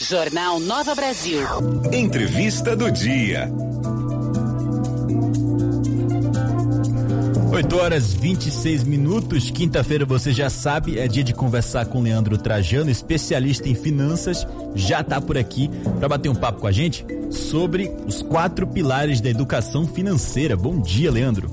Jornal Nova Brasil. Entrevista do dia. 8 horas 26 minutos, quinta-feira você já sabe, é dia de conversar com Leandro Trajano, especialista em finanças, já está por aqui para bater um papo com a gente sobre os quatro pilares da educação financeira. Bom dia, Leandro.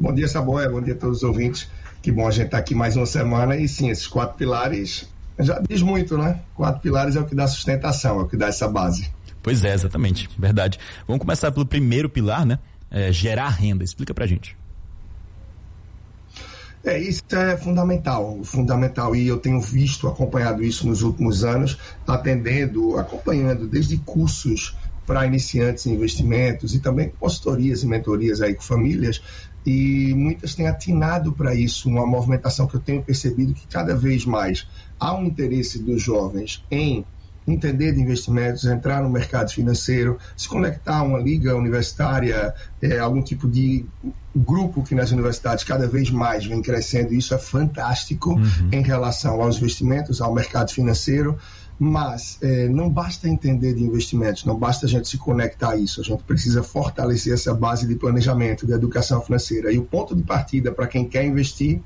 Bom dia, Saboia, bom dia a todos os ouvintes. Que bom a gente estar tá aqui mais uma semana e sim, esses quatro pilares já diz muito, né? Quatro pilares é o que dá sustentação, é o que dá essa base. Pois é, exatamente, verdade. Vamos começar pelo primeiro pilar, né? É, gerar renda. Explica pra gente. É, isso é fundamental, fundamental. E eu tenho visto, acompanhado isso nos últimos anos, atendendo, acompanhando desde cursos para iniciantes em investimentos e também consultorias e mentorias aí com famílias, e muitas têm atinado para isso, uma movimentação que eu tenho percebido que cada vez mais há um interesse dos jovens em entender de investimentos, entrar no mercado financeiro, se conectar a uma liga universitária, é, algum tipo de grupo que nas universidades cada vez mais vem crescendo, isso é fantástico uhum. em relação aos investimentos, ao mercado financeiro. Mas é, não basta entender de investimentos, não basta a gente se conectar a isso, a gente precisa fortalecer essa base de planejamento, de educação financeira. E o ponto de partida para quem quer investir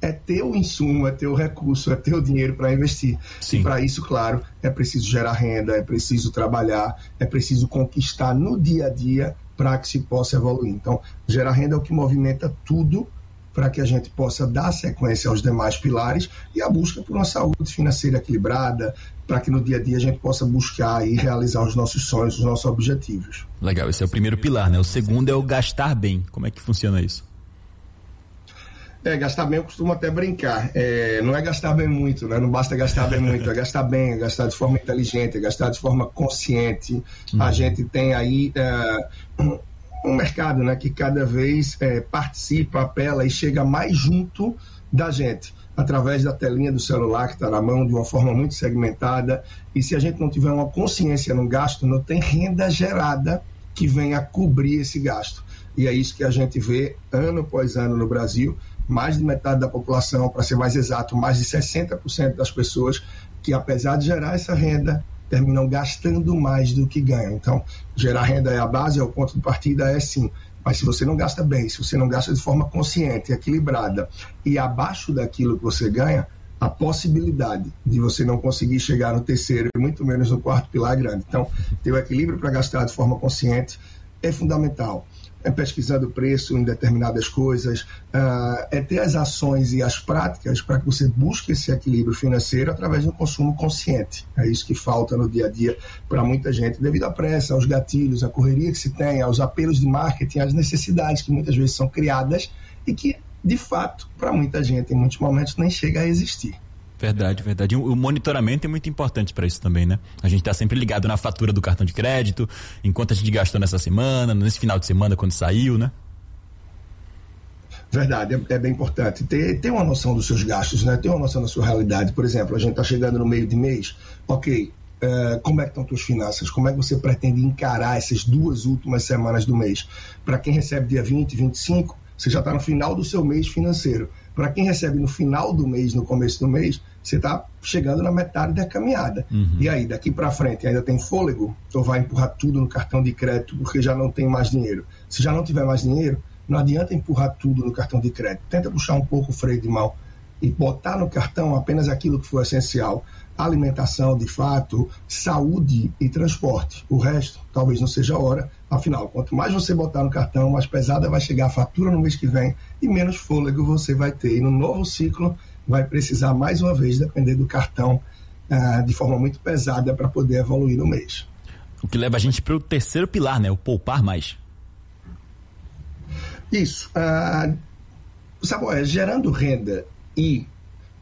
é ter o insumo, é ter o recurso, é ter o dinheiro para investir. Sim. E para isso, claro, é preciso gerar renda, é preciso trabalhar, é preciso conquistar no dia a dia para que se possa evoluir. Então, gerar renda é o que movimenta tudo para que a gente possa dar sequência aos demais pilares e a busca por uma saúde financeira equilibrada, para que no dia a dia a gente possa buscar e realizar os nossos sonhos, os nossos objetivos. Legal, esse é o primeiro pilar, né? O segundo é o gastar bem. Como é que funciona isso? É, gastar bem eu costumo até brincar. É, não é gastar bem muito, né? Não basta gastar bem muito, é gastar bem, é gastar de forma inteligente, é gastar de forma consciente. Uhum. A gente tem aí é, um mercado né, que cada vez é, participa, apela e chega mais junto da gente, através da telinha do celular que está na mão, de uma forma muito segmentada. E se a gente não tiver uma consciência no gasto, não tem renda gerada que venha cobrir esse gasto. E é isso que a gente vê ano após ano no Brasil. Mais de metade da população, para ser mais exato, mais de 60% das pessoas que, apesar de gerar essa renda, terminam gastando mais do que ganham. Então, gerar renda é a base, é o ponto de partida, é sim. Mas se você não gasta bem, se você não gasta de forma consciente, equilibrada e abaixo daquilo que você ganha, a possibilidade de você não conseguir chegar no terceiro e muito menos no quarto pilar é grande. Então, ter o equilíbrio para gastar de forma consciente é fundamental é pesquisando preço em determinadas coisas, uh, é ter as ações e as práticas para que você busque esse equilíbrio financeiro através do consumo consciente. É isso que falta no dia a dia para muita gente, devido à pressa, aos gatilhos, à correria que se tem, aos apelos de marketing, às necessidades que muitas vezes são criadas e que, de fato, para muita gente, em muitos momentos, nem chega a existir. Verdade, verdade. O monitoramento é muito importante para isso também, né? A gente está sempre ligado na fatura do cartão de crédito, enquanto a gente gastou nessa semana, nesse final de semana quando saiu, né? Verdade, é, é, bem importante. Ter, ter uma noção dos seus gastos, né? Ter uma noção da sua realidade. Por exemplo, a gente está chegando no meio de mês, ok, uh, como é que estão suas finanças? Como é que você pretende encarar essas duas últimas semanas do mês? Para quem recebe dia 20, 25, você já está no final do seu mês financeiro. Para quem recebe no final do mês, no começo do mês, você está chegando na metade da caminhada. Uhum. E aí, daqui para frente, ainda tem fôlego? Ou vai empurrar tudo no cartão de crédito porque já não tem mais dinheiro? Se já não tiver mais dinheiro, não adianta empurrar tudo no cartão de crédito. Tenta puxar um pouco o freio de mão e botar no cartão apenas aquilo que for essencial. Alimentação, de fato, saúde e transporte. O resto, talvez não seja a hora. Afinal, quanto mais você botar no cartão, mais pesada vai chegar a fatura no mês que vem e menos fôlego você vai ter. E no novo ciclo, vai precisar, mais uma vez, depender do cartão ah, de forma muito pesada para poder evoluir no mês. O que leva a gente para o terceiro pilar, né? O poupar mais. Isso. Ah, sabe, é, gerando renda e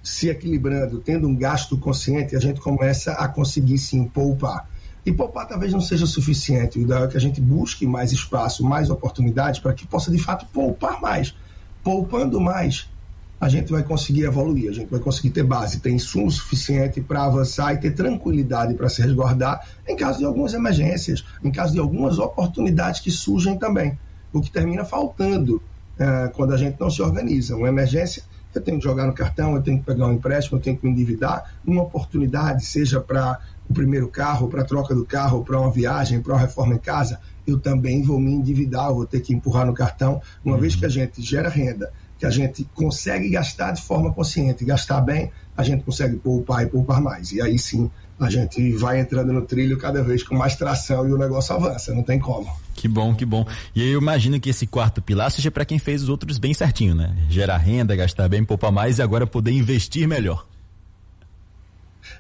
se equilibrando, tendo um gasto consciente, a gente começa a conseguir sim poupar. E poupar talvez não seja suficiente. O ideal é que a gente busque mais espaço, mais oportunidades para que possa de fato poupar mais. Poupando mais, a gente vai conseguir evoluir, a gente vai conseguir ter base, ter insumo suficiente para avançar e ter tranquilidade para se resguardar em caso de algumas emergências, em caso de algumas oportunidades que surgem também. O que termina faltando uh, quando a gente não se organiza. Uma emergência eu tenho que jogar no cartão, eu tenho que pegar um empréstimo, eu tenho que me endividar. Uma oportunidade, seja para o primeiro carro, para a troca do carro, para uma viagem, para uma reforma em casa, eu também vou me endividar, eu vou ter que empurrar no cartão. Uma uhum. vez que a gente gera renda, que a gente consegue gastar de forma consciente, gastar bem, a gente consegue poupar e poupar mais. E aí sim a gente vai entrando no trilho cada vez com mais tração e o negócio avança, não tem como. Que bom, que bom. E eu imagino que esse quarto pilar seja para quem fez os outros bem certinho, né? Gerar renda, gastar bem, poupar mais e agora poder investir melhor.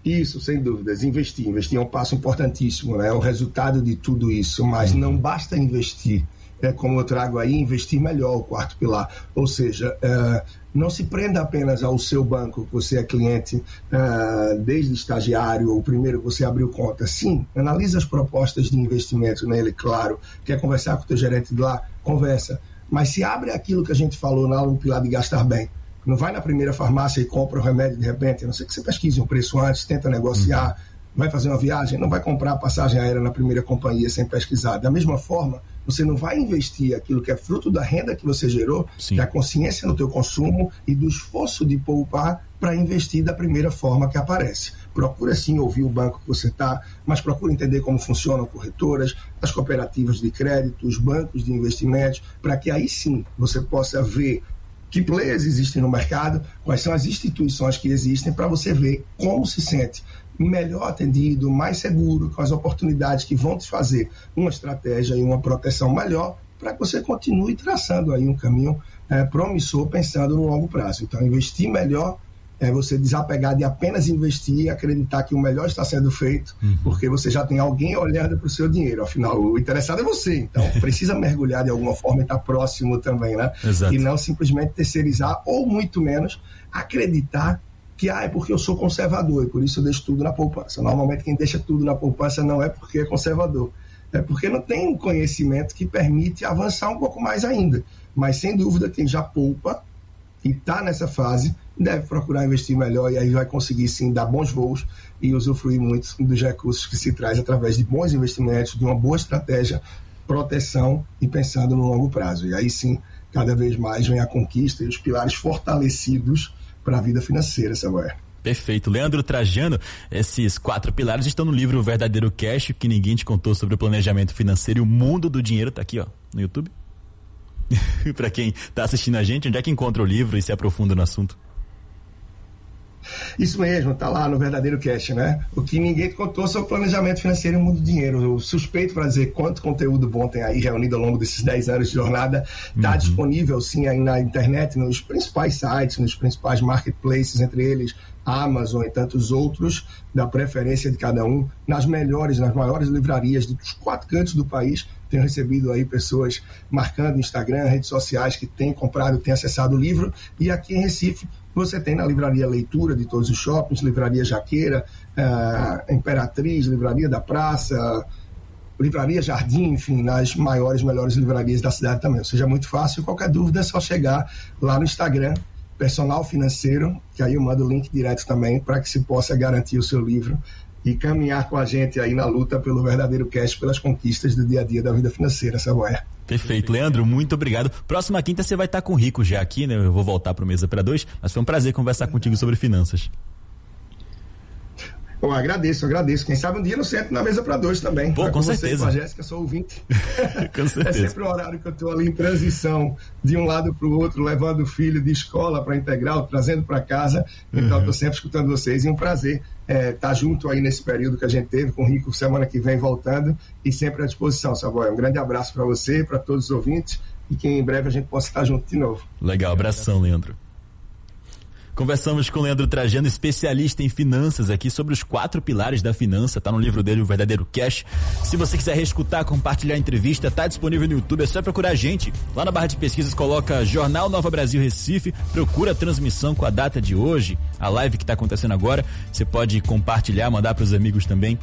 Isso, sem dúvidas. Investir. Investir é um passo importantíssimo, né? É o resultado de tudo isso. Mas não basta investir é, como eu trago aí, investir melhor o quarto pilar. Ou seja, é, não se prenda apenas ao seu banco, que você é cliente é, desde estagiário ou primeiro você abriu conta. Sim, analisa as propostas de investimento nele, claro. Quer conversar com o teu gerente de lá? Conversa. Mas se abre aquilo que a gente falou na aula do pilar de gastar bem. Não vai na primeira farmácia e compra o remédio de repente, a não ser que você pesquise um preço antes, tenta negociar, uhum. vai fazer uma viagem, não vai comprar passagem aérea na primeira companhia sem pesquisar. Da mesma forma, você não vai investir aquilo que é fruto da renda que você gerou, Sim. da consciência no teu consumo e do esforço de poupar para investir da primeira forma que aparece. Procura sim ouvir o banco que você está, mas procura entender como funcionam corretoras, as cooperativas de crédito, os bancos de investimentos, para que aí sim você possa ver que players existem no mercado, quais são as instituições que existem, para você ver como se sente melhor atendido, mais seguro, com as oportunidades que vão te fazer uma estratégia e uma proteção melhor para que você continue traçando aí um caminho é, promissor pensando no longo prazo. Então, investir melhor é você desapegar de apenas investir e acreditar que o melhor está sendo feito, uhum. porque você já tem alguém olhando para o seu dinheiro. Afinal, o interessado é você, então precisa mergulhar de alguma forma e estar próximo também, né? Exato. E não simplesmente terceirizar, ou muito menos acreditar que ah, é porque eu sou conservador e por isso eu deixo tudo na poupança. Normalmente quem deixa tudo na poupança não é porque é conservador, é porque não tem um conhecimento que permite avançar um pouco mais ainda. Mas sem dúvida quem já poupa e está nessa fase deve procurar investir melhor e aí vai conseguir sim dar bons voos e usufruir muito dos recursos que se traz através de bons investimentos, de uma boa estratégia, proteção e pensando no longo prazo. E aí sim, cada vez mais vem a conquista e os pilares fortalecidos para a vida financeira, Samuel. Perfeito. Leandro Trajano, esses quatro pilares estão no livro Verdadeiro Cash, que ninguém te contou sobre o planejamento financeiro e o mundo do dinheiro. Tá aqui, ó, no YouTube. para quem está assistindo a gente, onde é que encontra o livro e se aprofunda no assunto? Isso mesmo, tá lá no verdadeiro cash, né? O que ninguém contou sobre planejamento financeiro e o mundo do dinheiro. Eu suspeito para dizer quanto conteúdo bom tem aí reunido ao longo desses 10 anos de jornada. Está uhum. disponível sim aí na internet, nos principais sites, nos principais marketplaces, entre eles Amazon e tantos outros, da preferência de cada um, nas melhores, nas maiores livrarias dos quatro cantos do país. Tenho recebido aí pessoas marcando Instagram, redes sociais que têm comprado, têm acessado o livro. E aqui em Recife, você tem na livraria Leitura de todos os shoppings, livraria Jaqueira, uh, Imperatriz, livraria da Praça, livraria Jardim, enfim, nas maiores, melhores livrarias da cidade também. Ou seja, muito fácil. Qualquer dúvida é só chegar lá no Instagram, personal financeiro, que aí eu mando o link direto também para que se possa garantir o seu livro e caminhar com a gente aí na luta pelo verdadeiro cash, pelas conquistas do dia a dia da vida financeira, Samuel. Perfeito. Leandro, muito obrigado. Próxima quinta você vai estar com o Rico já aqui, né? Eu vou voltar para o Mesa para Dois, mas foi um prazer conversar contigo sobre finanças. Bom, agradeço, agradeço. Quem sabe um dia no centro na mesa para dois também. Pô, com, certeza. com a Jéssica, sou ouvinte. com certeza. É sempre o horário que eu estou ali em transição de um lado para o outro, levando o filho de escola para integral, trazendo para casa. Então, estou uhum. sempre escutando vocês e um prazer estar é, tá junto aí nesse período que a gente teve com o Rico semana que vem voltando e sempre à disposição, Savoy. Um grande abraço para você, para todos os ouvintes e que em breve a gente possa estar junto de novo. Legal, abração, Leandro. Conversamos com Leandro Trajano, especialista em finanças, aqui sobre os quatro pilares da finança. Tá no livro dele, O Verdadeiro Cash. Se você quiser reescutar, compartilhar a entrevista, tá disponível no YouTube. É só procurar a gente. Lá na barra de pesquisas, coloca Jornal Nova Brasil Recife. Procura a transmissão com a data de hoje, a live que está acontecendo agora. Você pode compartilhar, mandar para os amigos também.